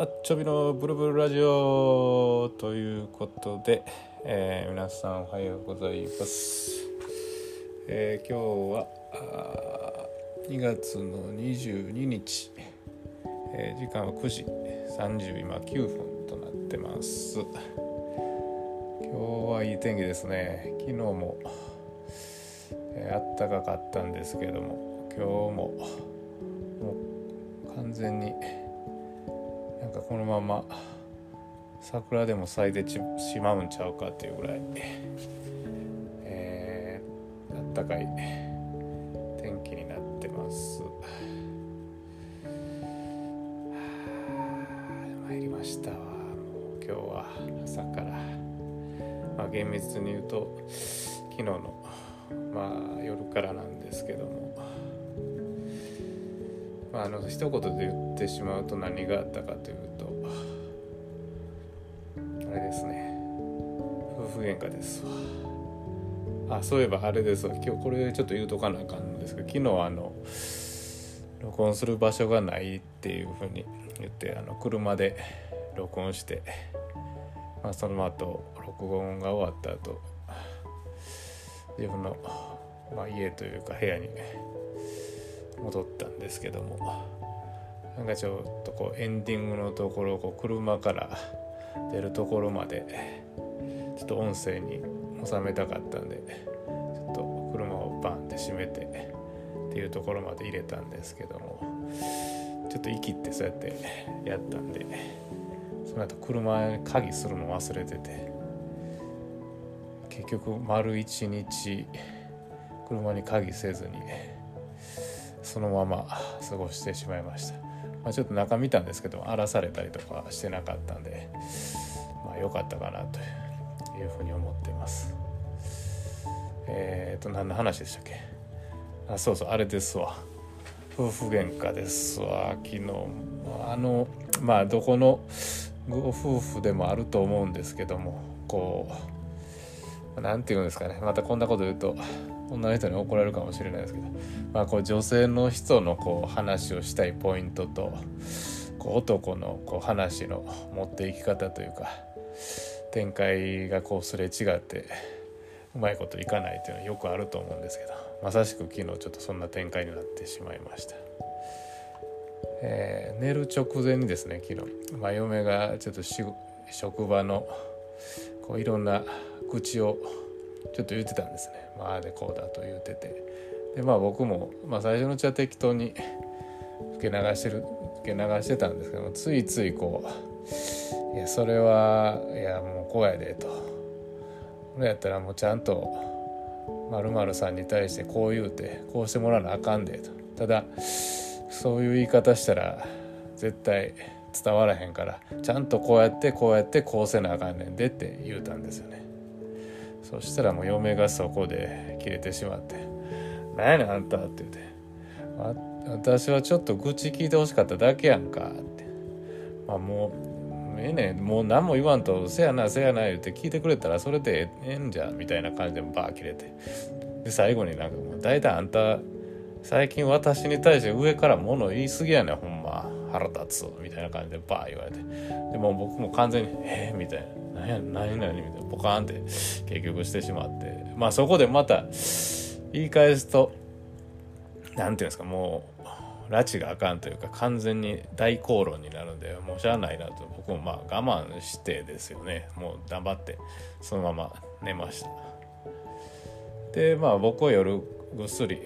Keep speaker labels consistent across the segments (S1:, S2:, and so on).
S1: マッチョビのブルブルラジオということで、えー、皆さんおはようございます、えー、今日は2月の22日、えー、時間は9時。30今9分となってます。今日はいい天気ですね。昨日も、えー、あったかかったんですけども今日ももう完全になんかこのまま桜でも咲いてしまうんちゃうかっていうぐらい、えー、あったかい天気になってます。参りましたわ。もう今日は朝から。まあ厳密に言うと昨日のまあ夜からなんですけども。まあ、あの一言で言てしまうと何があったかというとあれですね。夫婦喧嘩ですわ。あそういえばあれですわ。今日これちょっと言うとかなあかんのですけど昨日あの録音する場所がないっていうふうに言ってあの車で録音して、まあ、その後録音が終わった後自分の、まあ、家というか部屋に戻ったんですけどもなんかちょっとこうエンディングのところをこう車から出るところまでちょっと音声に収めたかったんでちょっと車をバンって閉めてっていうところまで入れたんですけどもちょっと生きってそうやってやったんでその後車に鍵するの忘れてて結局丸一日車に鍵せずにそのまま過ごしてしまいました、まあ、ちょっと中見たんですけど荒らされたりとかしてなかったんでまあ良かったかなというふうに思ってます。えっ、ー、と何の話でしたっけ？あそうそうあれですわ。夫婦喧嘩ですわ。昨日あのまあどこのご夫婦でもあると思うんですけどもこう何て言うんですかね。またこんなこと言うと女の人に怒られるかもしれないですけど、まあ、こう女性の人のこう話をしたいポイントとこう男のこう話の持っていき方というか展開がこうすれ違ってうまいこといかないっていうのはよくあると思うんですけどまさしく昨日ちょっとそんな展開になってしまいました。えー、寝る直前にですね昨日、まあ、嫁がちょっと職場のこういろんな愚痴をちょっと言ってたんですね。まあ、でこうだと言ってて。でまあ僕も、まあ、最初のうちは適当に受け流してる受け流してたんですけどもついついこう「いやそれはいやもうこうやで」と「俺やったらもうちゃんと〇〇さんに対してこう言うてこうしてもらわなあかんで」と。ただそういう言い方したら絶対伝わらへんからちゃんとこうやってこうやってこうせなあかんねんでって言うたんですよね。そしたらもう嫁がそこで切れてしまって「何やねんあんた」って言って「私はちょっと愚痴聞いてほしかっただけやんか」って「まあもうええねんもう何も言わんとせやなせやな」言って聞いてくれたらそれでええんじゃんみたいな感じでバー切れて。で最後になんかもう大体あんた最近私に対して上から物言い過ぎやねんほんま。腹立つみたいな感じでバー言われて。でも僕も完全に「えー、みたいな。何や何々みたいなポカーンって結局してしまって。まあそこでまた言い返すと何て言うんですかもう拉致があかんというか完全に大口論になるんでもうしゃあないなと。僕もまあ我慢してですよね。もう頑張ってそのまま寝ました。でまあ僕は夜ぐっすり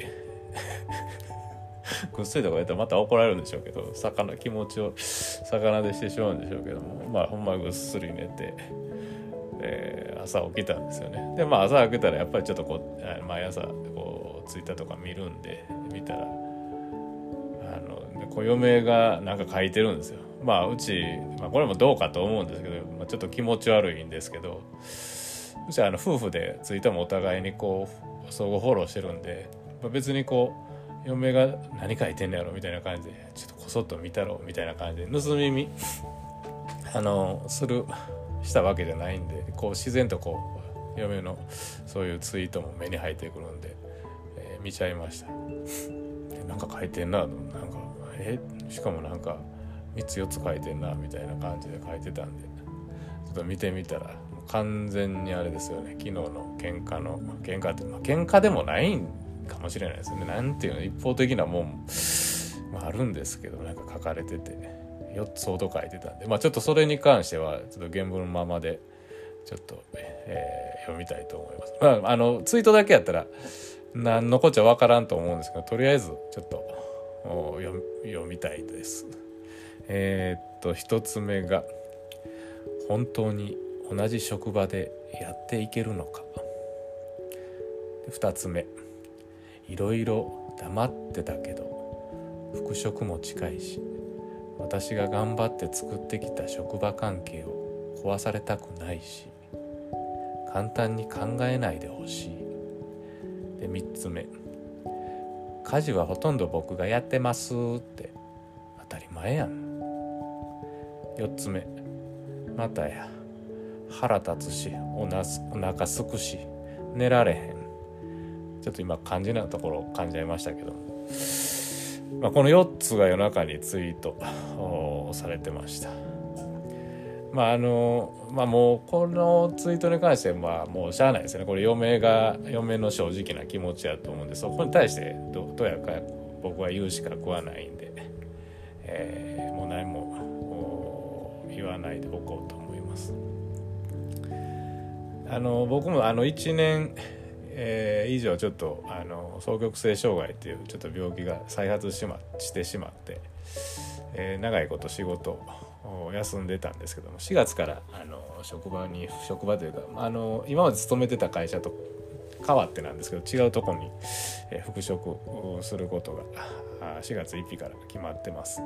S1: ぐっすりとか言ったらまた怒られるんでしょうけど魚気持ちを魚でしてしまうんでしょうけどもまあほんまぐっすり寝てで朝起きたんですよね。でまあ朝起きたらやっぱりちょっとこう毎朝こうツイッターとか見るんで見たらあの小嫁がなんか書いてるんですよ。まあうち、まあ、これもどうかと思うんですけど、まあ、ちょっと気持ち悪いんですけどうちはあの夫婦でツイッターもお互いにこう相互フォローしてるんで、まあ、別にこう嫁が何書いてんのやろみたいな感じでちょっとこそっと見たろみたいな感じで盗み見 あのするしたわけじゃないんでこう自然とこう嫁のそういうツイートも目に入ってくるんで、えー、見ちゃいました。でなんか書いてんななんかえしかもなんか3つ4つ書いてんなみたいな感じで書いてたんでちょっと見てみたら完全にあれですよね昨日の喧嘩の喧嘩って、まあ、喧嘩でもないんかもしれないですねなんていうの一方的なもんもあるんですけどなんか書かれてて4つほど書いてたんでまあちょっとそれに関してはちょっと原文のままでちょっと、えー、読みたいと思います。まああのツイートだけやったら何のこっちゃ分からんと思うんですけどとりあえずちょっと読みたいです。えー、っと1つ目が「本当に同じ職場でやっていけるのか」2つ目「いろいろ黙ってたけど復職も近いし私が頑張って作ってきた職場関係を壊されたくないし簡単に考えないでほしい。で3つ目。家事はほとんど僕がやってますって。当たり前やん。4つ目。またや。腹立つしおなすお腹すくし寝られへん。ちょっと今肝心なところ感じゃいましたけどまあ、この4つが夜中にツイートされてました。まああのまあもうこのツイートに関してはもうしゃあないですよねこれ嫁が嫁の正直な気持ちやと思うんでそこに対してどどうやか僕は言うしか食わないんで、えー、もう何も言わないでおこうと思います。あの僕もあの1年えー、以上ちょっとあの双極性障害っていうちょっと病気が再発し,、ま、してしまって、えー、長いこと仕事を休んでたんですけども4月からあの職場に職場というかあの今まで勤めてた会社と変わってなんですけど違うとこに、えー、復職をすることが4月1日から決まってます。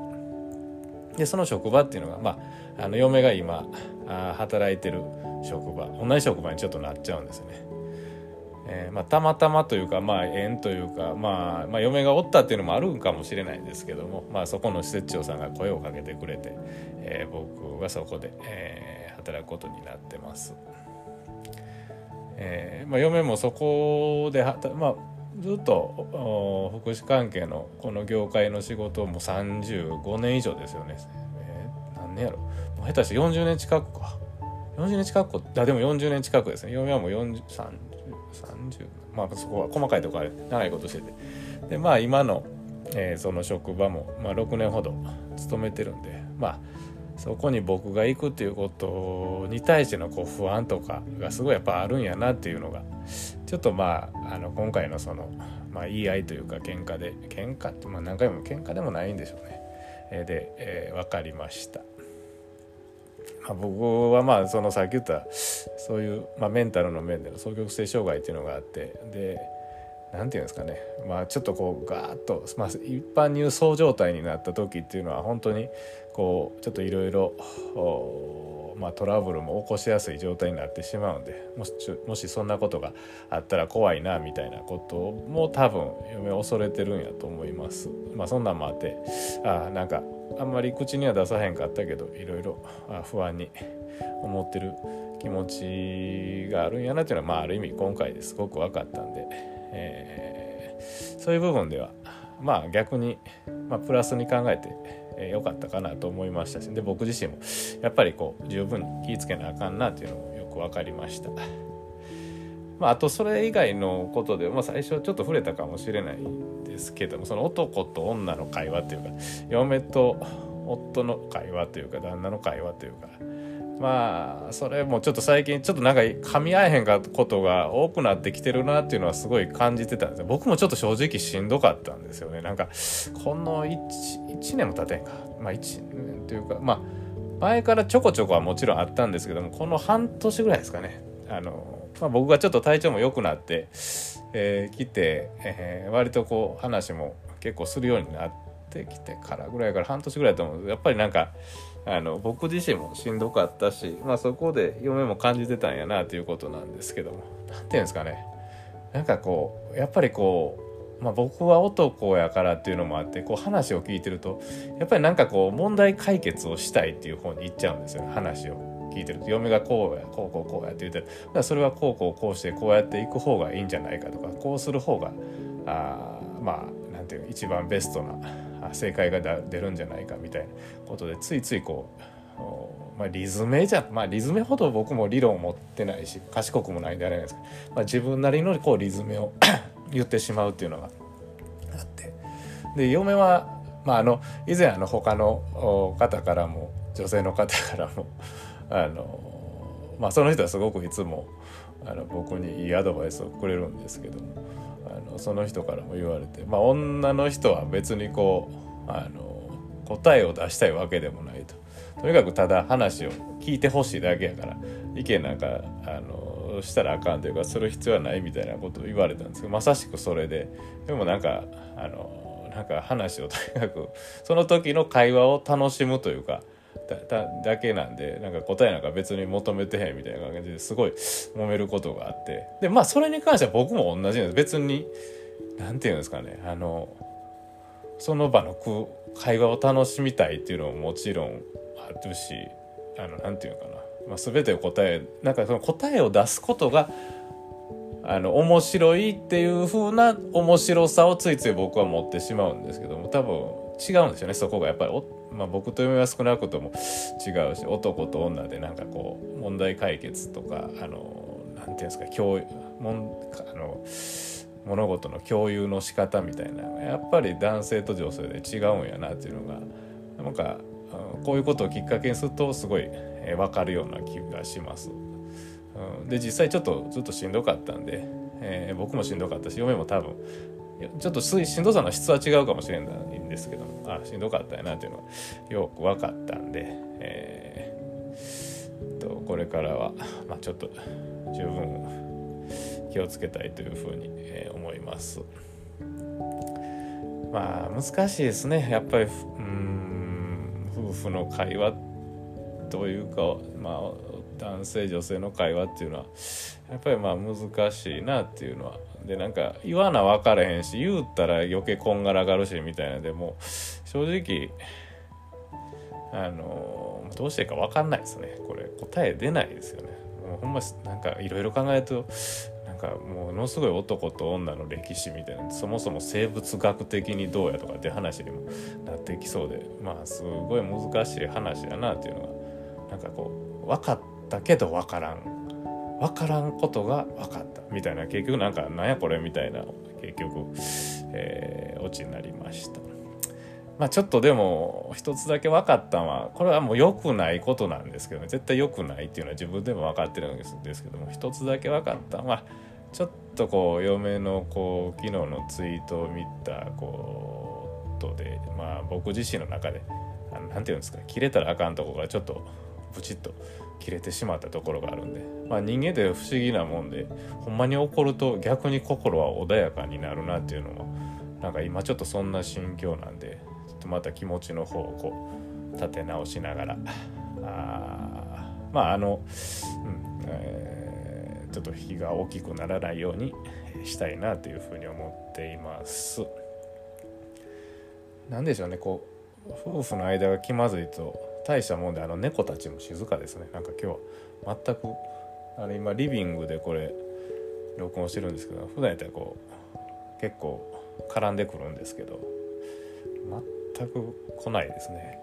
S1: でその職場っていうのが、まあ、あの嫁が今あ働いてる職場同じ職場にちょっとなっちゃうんですね。えー、まあ、たまたまというか、まあ、縁というか、まあ、まあ嫁がおったっていうのもあるんかもしれないんですけども、まあ、そこの施設長さんが声をかけてくれて、えー、僕はそこで、えー、働くことになってます。えーまあ、嫁もそこでまあ、ずっと福祉関係のこの業界の仕事も35年以上ですよね。えー、何年やろもう下手して40年近くか。40年近くあでも40年近くですね嫁はもう43 30まあそこは細かいところで長いことしててでまあ今の、えー、その職場も、まあ、6年ほど勤めてるんでまあそこに僕が行くっていうことに対してのこう不安とかがすごいやっぱあるんやなっていうのがちょっとまああの今回のその、まあ、言い合いというか喧嘩で喧嘩って、まあ、何回も喧嘩でもないんでしょうね。で、えー、分かりました。まあ、僕はまあそのさっき言ったそういう、まあ、メンタルの面での双極性障害っていうのがあってで何て言うんですかねまあちょっとこうガーッと、まあ、一般に言うそう状態になった時っていうのは本当にこうちょっといろいろまあ、トラブルも起こしやすい状態になってしまうんでもしもしそんなことがあったら怖いなみたいなことも多分嫁恐れてるんやと思います。まあ、そんなんもあってあなんかあんまり口には出さへんかったけどいろいろ不安に思ってる気持ちがあるんやなっていうのは、まあ、ある意味今回ですごく分かったんで、えー、そういう部分ではまあ逆に、まあ、プラスに考えてえー、かったかなと思いましたしで僕自身もやっぱりこう十分に気ぃつけなあかんなっていうのもよく分かりました。まあ、あとそれ以外のことで、まあ、最初ちょっと触れたかもしれないですけどもその男と女の会話というか嫁と夫の会話というか旦那の会話というかまあそれもちょっと最近ちょっとなんか噛み合えへんかことが多くなってきてるなっていうのはすごい感じてたんです僕もちょっと正直しんどかったんですよね。なんかこの 1, 1年も経てんか。まあ1年というかまあ前からちょこちょこはもちろんあったんですけどもこの半年ぐらいですかね。あの、まあ、僕がちょっと体調も良くなって、えー、来て、えー、割とこう話も結構するようになってきてからぐらいから半年ぐらいだと思うやっぱりなんかあの僕自身もしんどかったし、まあ、そこで嫁も感じてたんやなということなんですけども。何て言うんですかね。なんかこうやっぱりこう、まあ、僕は男やからっていうのもあってこう話を聞いてるとやっぱりなんかこう問題解決をしたいっていう方に行っちゃうんですよね話を。聞いてる。と嫁がこうやこうこうこうやって言ってる。だそれはこうこうこうしてこうやっていく方がいいんじゃないかとかこうする方があまあなんていう一番ベストな正解が出るんじゃないかみたいなことでついついこう、まあ、リズメじゃまあリズメほど僕も理論を持ってないし賢くもないんであれなんですけど、まあ、自分なりのこうリズメを 言ってしまうっていうのがあって。で嫁は、まあ、あの以前あの他の方からも女性の方からもあの、まあ、その人はすごくいつもあの僕にいいアドバイスをくれるんですけどもあのその人からも言われて、まあ、女の人は別にこうあの答えを出したいわけでもないと。とにかくただ話を聞いてほしいだけやから意見なんかあのしたらあかんというかする必要はないみたいなことを言われたんですけどまさしくそれででもなんかあのなんか話をとにかくその時の会話を楽しむというかだだけなんでなんか答えなんか別に求めてへんみたいな感じですごい 揉めることがあって。でまあそれに関しては僕も同じなんです。別に何て言うんですかね。あのその場の会話を楽しみたいっていうのももちろんあるし何て言うのかな、まあ、全てを答えなんかその答えを出すことがあの面白いっていう風な面白さをついつい僕は持ってしまうんですけども多分違うんですよね。そこがやっぱりまあ、僕と嫁は少なくとも違うし男と女でなんかこう問題解決とかあのなんていうんですか共もんあの物事の共有の仕方みたいなやっぱり男性と女性で違うんやなっていうのがなんかこういうことをきっかけにするとすごい分かるような気がします。で実際ちょっとずっとしんどかったんで、えー、僕もしんどかったし嫁も多分ちょっとしんどさの質は違うかもしれないんですけどもあしんどかったやなっていうのがよく分かったんで、えー、とこれからは、まあ、ちょっと十分気をつけたいというふうに、えー、思います。まあ難しいですねやっぱりうん夫婦の会話というかまあ男性女性の会話っていうのはやっぱりまあ難しいなっていうのはでなんか言わな分からへんし言うたら余計こんがらがるしみたいなでも正直あのどうしていいか分かんないですね。これ答え出ないですよね。もうほんまなんかいろいろ考えるとなんかものすごい男と女の歴史みたいなそもそも生物学的にどうやとかって話にもなってきそうでまあすごい難しい話やなっていうのがなんかこう分かったけど分からん分からんことが分かったみたいな結局なんかなんやこれみたいな結局、えー、オチになりました。まあちょっとでも一つだけ分かったのはこれはもう良くないことなんですけどね絶対良くないっていうのは自分でも分かってるんですけども一つだけ分かったのはちょっとこう嫁のこう昨日のツイートを見たことでまあ僕自身の中で何て言うんですか切れたらあかんとこがちょっとブチッと切れてしまったところがあるんで、まあ、人間って不思議なもんでほんまに怒ると逆に心は穏やかになるなっていうのもなんか今ちょっとそんな心境なんでちょっとまた気持ちの方をこう立て直しながらあまああの、うんえー、ちょっと日が大きくならないようにしたいなというふうに思っています。なんでしょうねこう夫婦の間が気まずいと大したもんであの猫たちも静かですね。なんか今日は全くあの今リビングでこれ録音してるんですけど普段やったらこう結構絡んでくるんですけど全く来ないですね。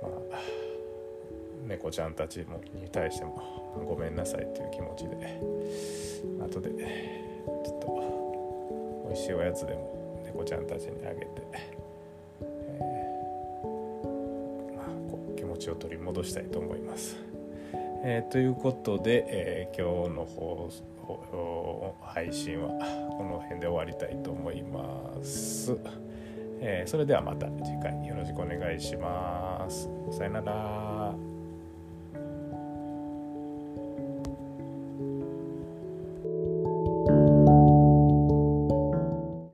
S1: まあ猫ちゃんたちもに対してもごめんなさいっていう気持ちで後でちょっと美味しいおやつでも猫ちゃんたちにあげてちを取り戻したいと思います。えー、ということで、えー、今日の放送配信はこの辺で終わりたいと思います。えー、それではまた次回よろしくお願いします。さよなら。